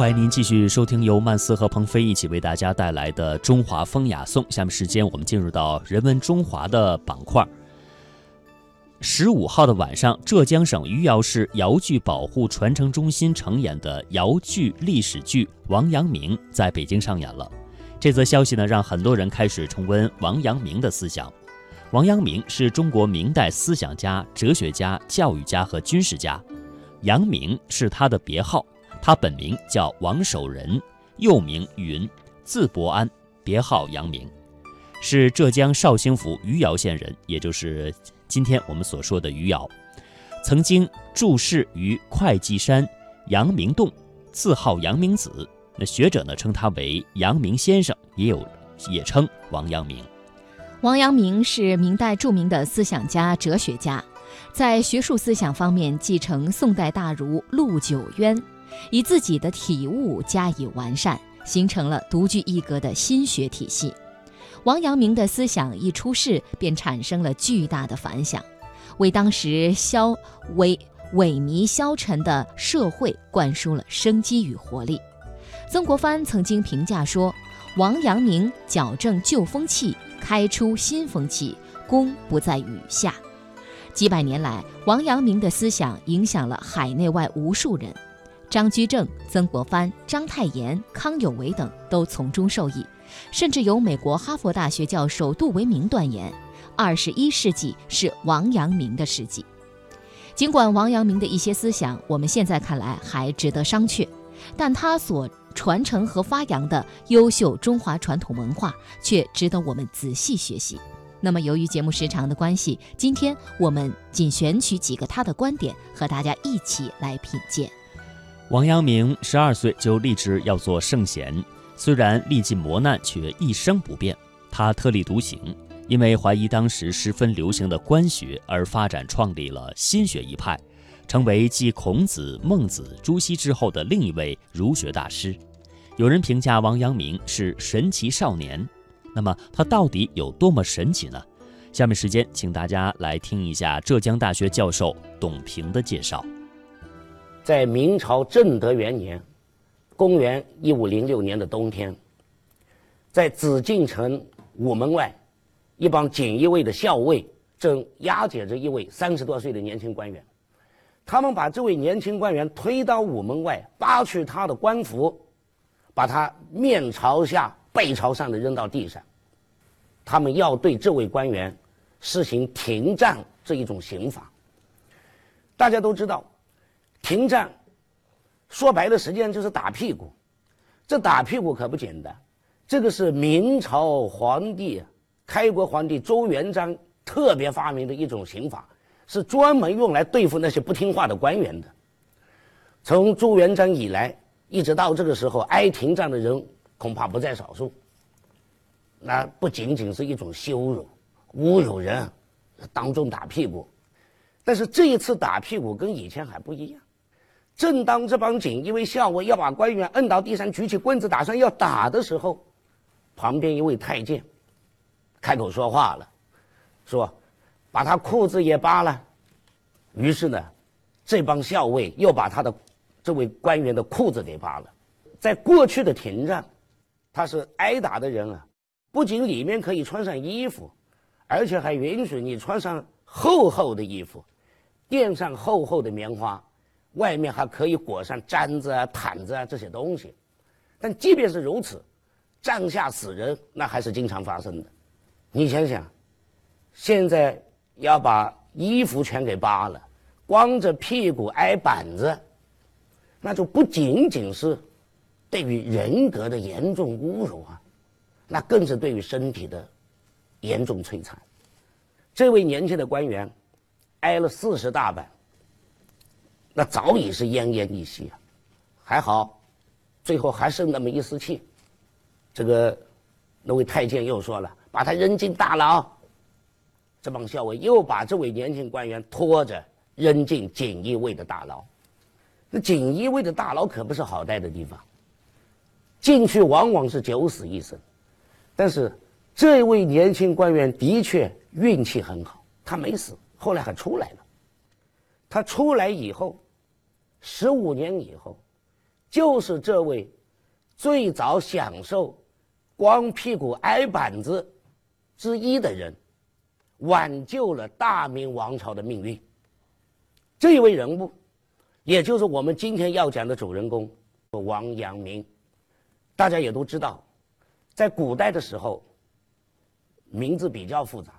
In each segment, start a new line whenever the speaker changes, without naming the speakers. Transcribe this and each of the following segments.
欢迎您继续收听由曼斯和鹏飞一起为大家带来的《中华风雅颂》。下面时间我们进入到人文中华的板块。十五号的晚上，浙江省余姚市姚剧保护传承中心承演的姚剧历史剧《王阳明》在北京上演了。这则消息呢，让很多人开始重温王阳明的思想。王阳明是中国明代思想家、哲学家、教育家和军事家，阳明是他的别号。他本名叫王守仁，又名云，字伯安，别号阳明，是浙江绍兴府余姚县人，也就是今天我们所说的余姚。曾经注释于会稽山阳明洞，自号阳明子。那学者呢称他为阳明先生，也有也称王阳明。
王阳明是明代著名的思想家、哲学家，在学术思想方面继承宋代大儒陆九渊。以自己的体悟加以完善，形成了独具一格的心学体系。王阳明的思想一出世，便产生了巨大的反响，为当时消萎萎靡消沉的社会灌输了生机与活力。曾国藩曾经评价说：“王阳明矫正旧风气，开出新风气，功不在羽下。”几百年来，王阳明的思想影响了海内外无数人。张居正、曾国藩、章太炎、康有为等都从中受益，甚至有美国哈佛大学教授杜维明断言，二十一世纪是王阳明的世纪。尽管王阳明的一些思想我们现在看来还值得商榷，但他所传承和发扬的优秀中华传统文化却值得我们仔细学习。那么，由于节目时长的关系，今天我们仅选取几个他的观点，和大家一起来品鉴。
王阳明十二岁就立志要做圣贤，虽然历尽磨难，却一生不变。他特立独行，因为怀疑当时十分流行的官学，而发展创立了心学一派，成为继孔子、孟子、朱熹之后的另一位儒学大师。有人评价王阳明是神奇少年，那么他到底有多么神奇呢？下面时间，请大家来听一下浙江大学教授董平的介绍。
在明朝正德元年，公元一五零六年的冬天，在紫禁城午门外，一帮锦衣卫的校尉正押解着一位三十多岁的年轻官员。他们把这位年轻官员推到午门外，扒去他的官服，把他面朝下、背朝上的扔到地上。他们要对这位官员实行停战这一种刑罚。大家都知道。停战，说白了，实际上就是打屁股。这打屁股可不简单。这个是明朝皇帝、开国皇帝朱元璋特别发明的一种刑法，是专门用来对付那些不听话的官员的。从朱元璋以来，一直到这个时候，挨停战的人恐怕不在少数。那不仅仅是一种羞辱、侮辱人，当众打屁股。但是这一次打屁股跟以前还不一样。正当这帮锦衣卫校尉要把官员摁到地上，举起棍子打算要打的时候，旁边一位太监开口说话了，说：“把他裤子也扒了。”于是呢，这帮校尉又把他的这位官员的裤子给扒了。在过去的停战，他是挨打的人啊，不仅里面可以穿上衣服，而且还允许你穿上厚厚的衣服，垫上厚厚的棉花。外面还可以裹上毡子啊、毯子啊这些东西，但即便是如此，帐下死人那还是经常发生的。你想想，现在要把衣服全给扒了，光着屁股挨板子，那就不仅仅是对于人格的严重侮辱啊，那更是对于身体的严重摧残。这位年轻的官员挨了四十大板。那早已是奄奄一息啊，还好，最后还剩那么一丝气。这个那位太监又说了，把他扔进大牢。这帮校尉又把这位年轻官员拖着扔进锦衣卫的大牢。那锦衣卫的大牢可不是好待的地方，进去往往是九死一生。但是这位年轻官员的确运气很好，他没死，后来还出来了。他出来以后，十五年以后，就是这位最早享受光屁股挨板子之一的人，挽救了大明王朝的命运。这一位人物，也就是我们今天要讲的主人公王阳明。大家也都知道，在古代的时候，名字比较复杂。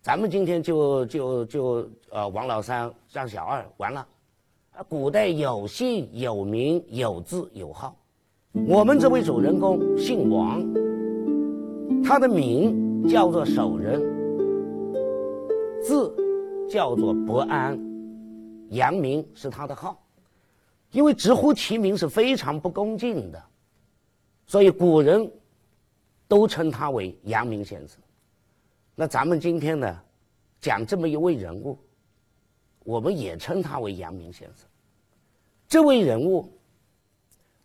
咱们今天就就就呃，王老三、张小二，完了。啊，古代有姓有名有字有号，我们这位主人公姓王，他的名叫做守仁，字叫做伯安，阳明是他的号，因为直呼其名是非常不恭敬的，所以古人都称他为阳明先生。那咱们今天呢，讲这么一位人物。我们也称他为阳明先生。这位人物，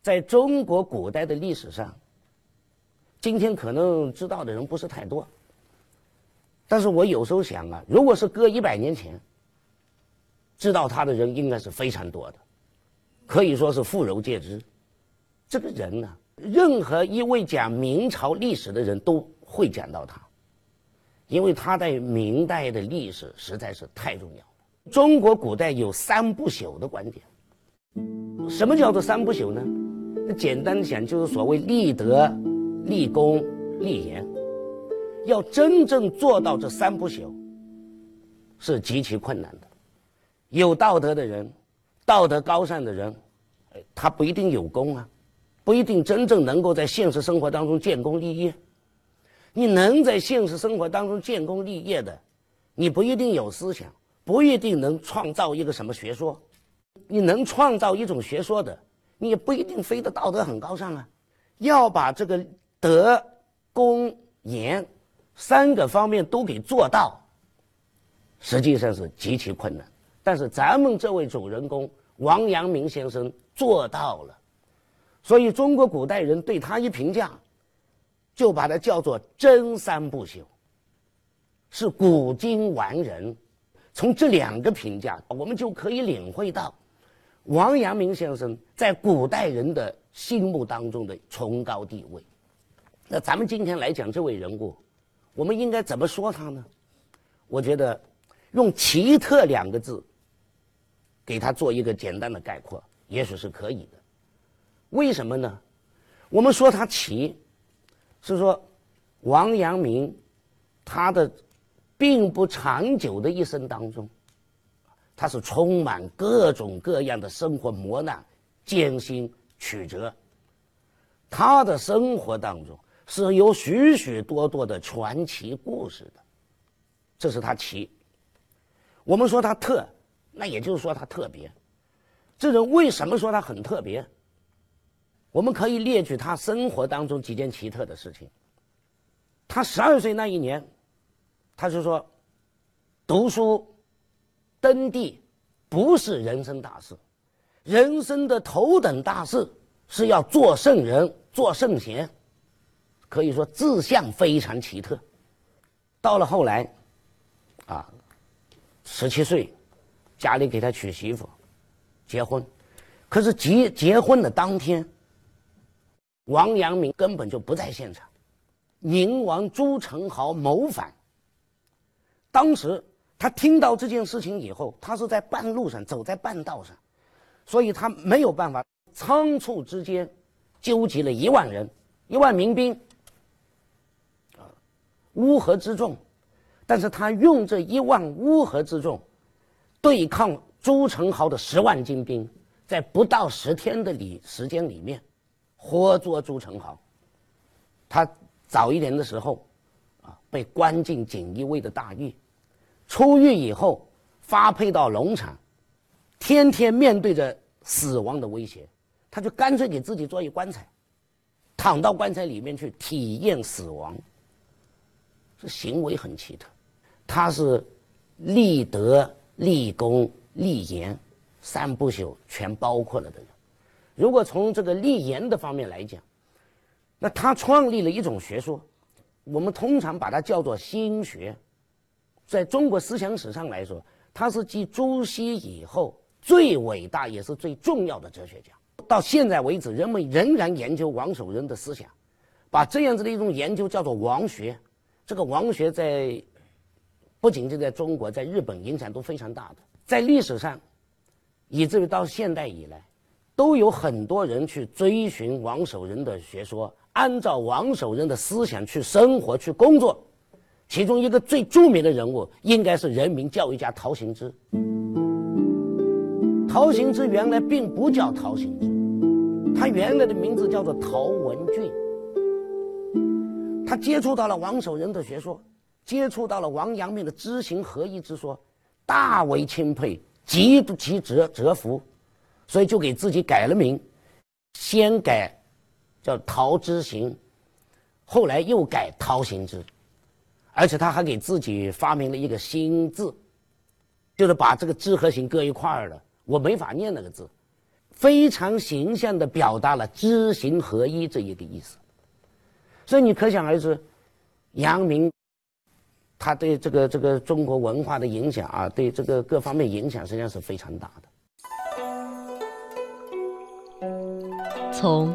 在中国古代的历史上，今天可能知道的人不是太多。但是我有时候想啊，如果是搁一百年前，知道他的人应该是非常多的，可以说是妇孺皆知。这个人呢，任何一位讲明朝历史的人都会讲到他，因为他在明代的历史实在是太重要。中国古代有三不朽的观点。什么叫做三不朽呢？简单讲就是所谓立德、立功、立言。要真正做到这三不朽，是极其困难的。有道德的人，道德高尚的人，他不一定有功啊，不一定真正能够在现实生活当中建功立业。你能在现实生活当中建功立业的，你不一定有思想。不一定能创造一个什么学说，你能创造一种学说的，你也不一定非得道德很高尚啊。要把这个德、公、言三个方面都给做到，实际上是极其困难。但是咱们这位主人公王阳明先生做到了，所以中国古代人对他一评价，就把他叫做真三不朽，是古今完人。从这两个评价，我们就可以领会到王阳明先生在古代人的心目当中的崇高地位。那咱们今天来讲这位人物，我们应该怎么说他呢？我觉得用“奇特”两个字给他做一个简单的概括，也许是可以的。为什么呢？我们说他奇，是说王阳明他的。并不长久的一生当中，他是充满各种各样的生活磨难、艰辛曲折。他的生活当中是有许许多多的传奇故事的，这是他奇。我们说他特，那也就是说他特别。这人为什么说他很特别？我们可以列举他生活当中几件奇特的事情。他十二岁那一年。他是说，读书、登第，不是人生大事，人生的头等大事是要做圣人、做圣贤，可以说志向非常奇特。到了后来，啊，十七岁，家里给他娶媳妇，结婚，可是结结婚的当天，王阳明根本就不在现场，宁王朱宸濠谋反。当时他听到这件事情以后，他是在半路上，走在半道上，所以他没有办法，仓促之间，纠集了一万人，一万民兵，啊，乌合之众，但是他用这一万乌合之众，对抗朱宸濠的十万精兵，在不到十天的里时间里面，活捉朱宸濠。他早一点的时候，被关进锦衣卫的大狱。出狱以后，发配到农场，天天面对着死亡的威胁，他就干脆给自己做一棺材，躺到棺材里面去体验死亡。这行为很奇特，他是立德、立功、立言三不朽全包括了的人。如果从这个立言的方面来讲，那他创立了一种学说，我们通常把它叫做心学。在中国思想史上来说，他是继朱熹以后最伟大也是最重要的哲学家。到现在为止，人们仍然研究王守仁的思想，把这样子的一种研究叫做王学。这个王学在不仅仅在中国，在日本影响都非常大的。在历史上，以至于到现代以来，都有很多人去追寻王守仁的学说，按照王守仁的思想去生活、去工作。其中一个最著名的人物，应该是人民教育家陶行知。陶行知原来并不叫陶行知，他原来的名字叫做陶文俊。他接触到了王守仁的学说，接触到了王阳明的知行合一之说，大为钦佩，极极折折服，所以就给自己改了名，先改叫陶知行，后来又改陶行知。而且他还给自己发明了一个新字，就是把这个“知”和“行”搁一块儿了。我没法念那个字，非常形象的表达了“知行合一”这一个意思。所以你可想而知，阳明他对这个这个中国文化的影响啊，对这个各方面影响实际上是非常大
的。从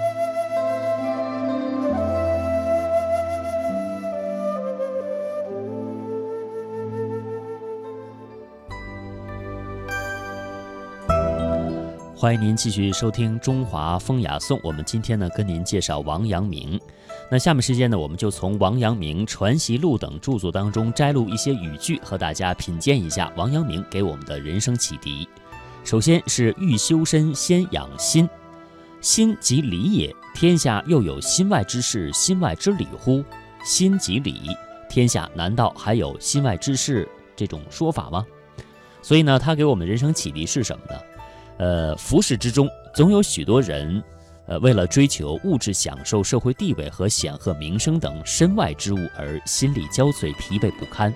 欢迎您继续收听《中华风雅颂》。我们今天呢，跟您介绍王阳明。那下面时间呢，我们就从王阳明《传习录》等著作当中摘录一些语句，和大家品鉴一下王阳明给我们的人生启迪。首先是“欲修身，先养心。心即理也。天下又有心外之事，心外之理乎？心即理。天下难道还有心外之事这种说法吗？所以呢，他给我们人生启迪是什么呢？呃，浮世之中总有许多人，呃，为了追求物质享受、社会地位和显赫名声等身外之物而心力交瘁、疲惫不堪，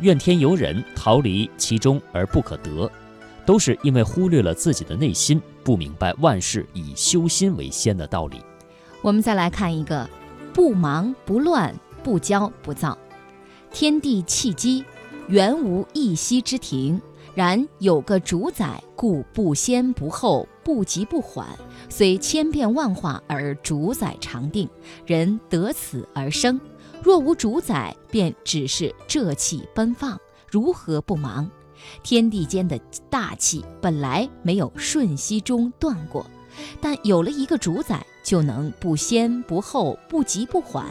怨天尤人，逃离其中而不可得，都是因为忽略了自己的内心，不明白万事以修心为先的道理。
我们再来看一个：不忙不乱，不骄不躁，天地气机，原无一息之停。然有个主宰，故不先不后，不急不缓，虽千变万化而主宰常定，人得此而生。若无主宰，便只是浙气奔放，如何不忙？天地间的大气本来没有瞬息中断过，但有了一个主宰，就能不先不后，不急不缓。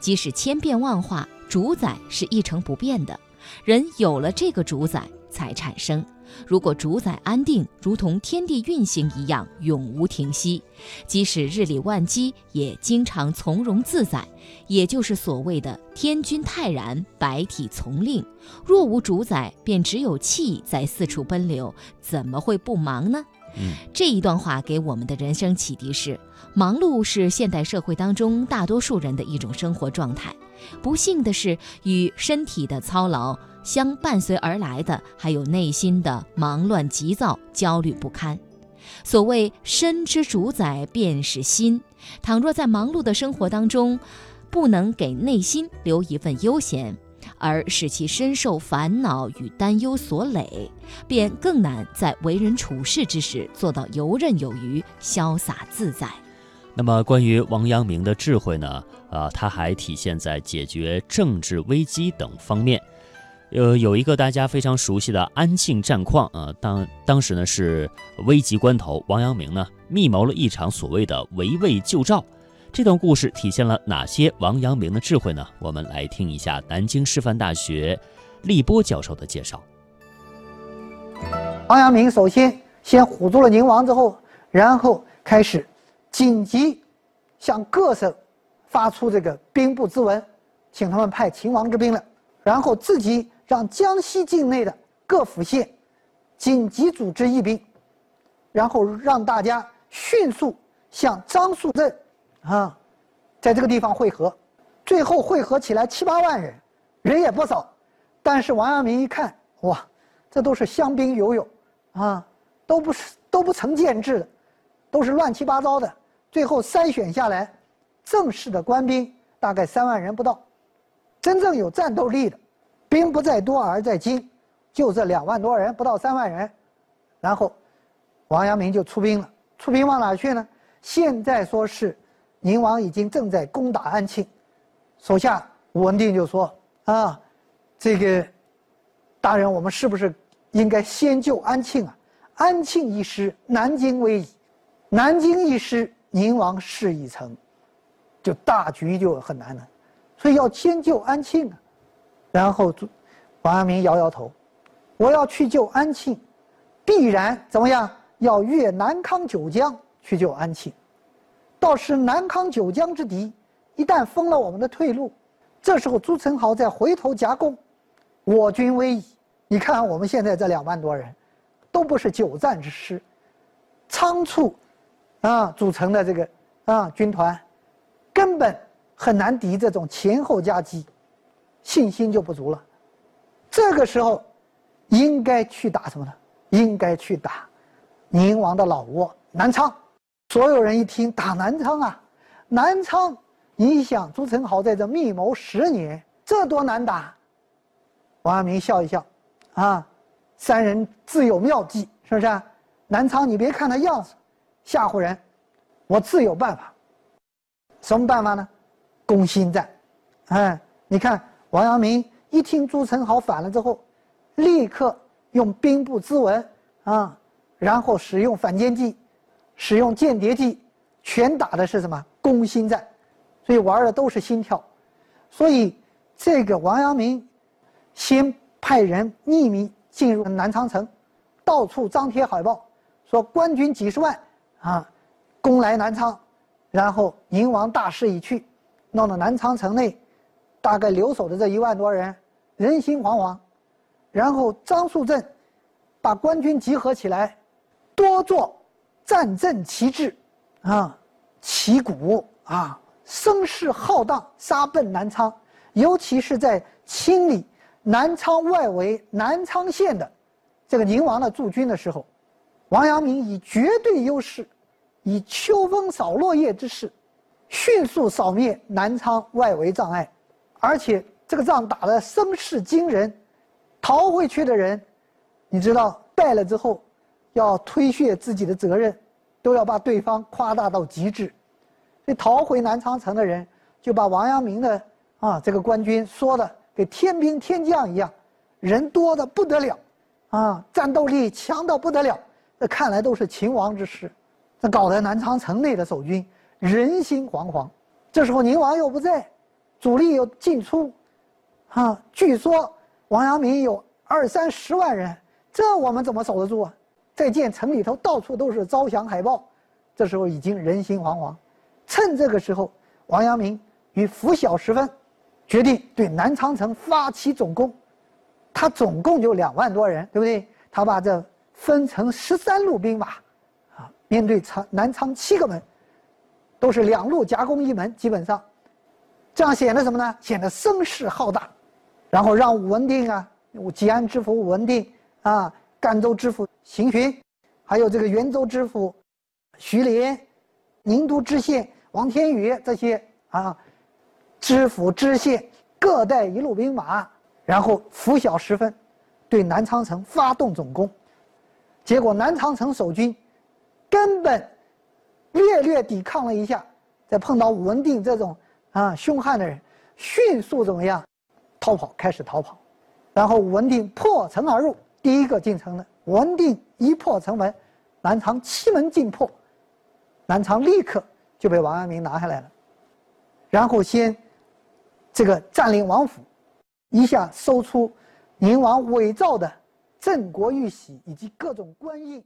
即使千变万化，主宰是一成不变的。人有了这个主宰。才产生。如果主宰安定，如同天地运行一样，永无停息，即使日理万机，也经常从容自在，也就是所谓的天君泰然，百体从令。若无主宰，便只有气在四处奔流，怎么会不忙呢？这一段话给我们的人生启迪是：忙碌是现代社会当中大多数人的一种生活状态。不幸的是，与身体的操劳。相伴随而来的，还有内心的忙乱、急躁、焦虑不堪。所谓“身之主宰便是心”，倘若在忙碌的生活当中，不能给内心留一份悠闲，而使其深受烦恼与担忧所累，便更难在为人处事之时做到游刃有余、潇洒自在。
那么，关于王阳明的智慧呢？啊，他还体现在解决政治危机等方面。呃，有一个大家非常熟悉的安庆战况啊，当当时呢是危急关头，王阳明呢密谋了一场所谓的围魏救赵。这段故事体现了哪些王阳明的智慧呢？我们来听一下南京师范大学立波教授的介绍。
王阳明首先先唬住了宁王之后，然后开始紧急向各省发出这个兵部之文，请他们派秦王之兵来，然后自己。让江西境内的各府县紧急组织义兵，然后让大家迅速向樟树镇啊，在这个地方汇合。最后汇合起来七八万人，人也不少。但是王阳明一看，哇，这都是乡兵游勇，啊，都不是都不成建制的，都是乱七八糟的。最后筛选下来，正式的官兵大概三万人不到，真正有战斗力的，兵不在多而在精，就这两万多人，不到三万人。然后，王阳明就出兵了。出兵往哪去呢？现在说是宁王已经正在攻打安庆，手下武文定就说：“啊，这个大人，我们是不是应该先救安庆啊？安庆一失，南京危矣。南京一失，宁王事已成，就大局就很难了。所以要先救安庆啊。”然后王阳明摇摇头：“我要去救安庆，必然怎么样？要越南康九江。”去救安庆，到时南康九江之敌，一旦封了我们的退路，这时候朱宸濠再回头夹攻，我军危矣。你看我们现在这两万多人，都不是久战之师，仓促啊组成的这个啊军团，根本很难敌这种前后夹击，信心就不足了。这个时候，应该去打什么呢？应该去打宁王的老窝南昌。所有人一听打南昌啊，南昌，你想朱宸濠在这密谋十年，这多难打。王阳明笑一笑，啊，三人自有妙计，是不是？南昌，你别看他样子，吓唬人，我自有办法。什么办法呢？攻心战。哎，你看王阳明一听朱宸濠反了之后，立刻用兵部咨文啊，然后使用反间计。使用间谍计，全打的是什么攻心战，所以玩的都是心跳，所以这个王阳明先派人秘密进入南昌城，到处张贴海报，说官军几十万啊，攻来南昌，然后宁王大势已去，弄得南昌城内大概留守的这一万多人人心惶惶，然后张树镇把官军集合起来，多做。战阵旗帜，啊，旗鼓啊，声势浩荡，杀奔南昌。尤其是在清理南昌外围南昌县的这个宁王的驻军的时候，王阳明以绝对优势，以秋风扫落叶之势，迅速扫灭南昌外围障碍，而且这个仗打得声势惊人，逃回去的人，你知道败了之后。要推卸自己的责任，都要把对方夸大到极致。这逃回南昌城的人，就把王阳明的啊这个官军说的跟天兵天将一样，人多的不得了，啊战斗力强到不得了。这看来都是秦王之师，这搞得南昌城内的守军人心惶惶。这时候宁王又不在，主力有进出，啊据说王阳明有二三十万人，这我们怎么守得住啊？再见，城里头到处都是招降海报，这时候已经人心惶惶。趁这个时候，王阳明于拂晓时分，决定对南昌城发起总攻。他总共就两万多人，对不对？他把这分成十三路兵马，啊，面对昌南昌七个门，都是两路夹攻一门，基本上，这样显得什么呢？显得声势浩大。然后让武文定啊，武吉安知府武文定啊。赣州知府邢询，还有这个元州知府徐连，宁都知县王天宇这些啊，知府知县各带一路兵马，然后拂晓时分，对南昌城发动总攻。结果南昌城守军根本略略抵抗了一下，再碰到武文定这种啊凶悍的人，迅速怎么样逃跑，开始逃跑，然后文定破城而入。第一个进城的文定一破城门，南昌七门尽破，南昌立刻就被王阳明拿下来了。然后先这个占领王府，一下搜出宁王伪造的镇国玉玺以及各种官印。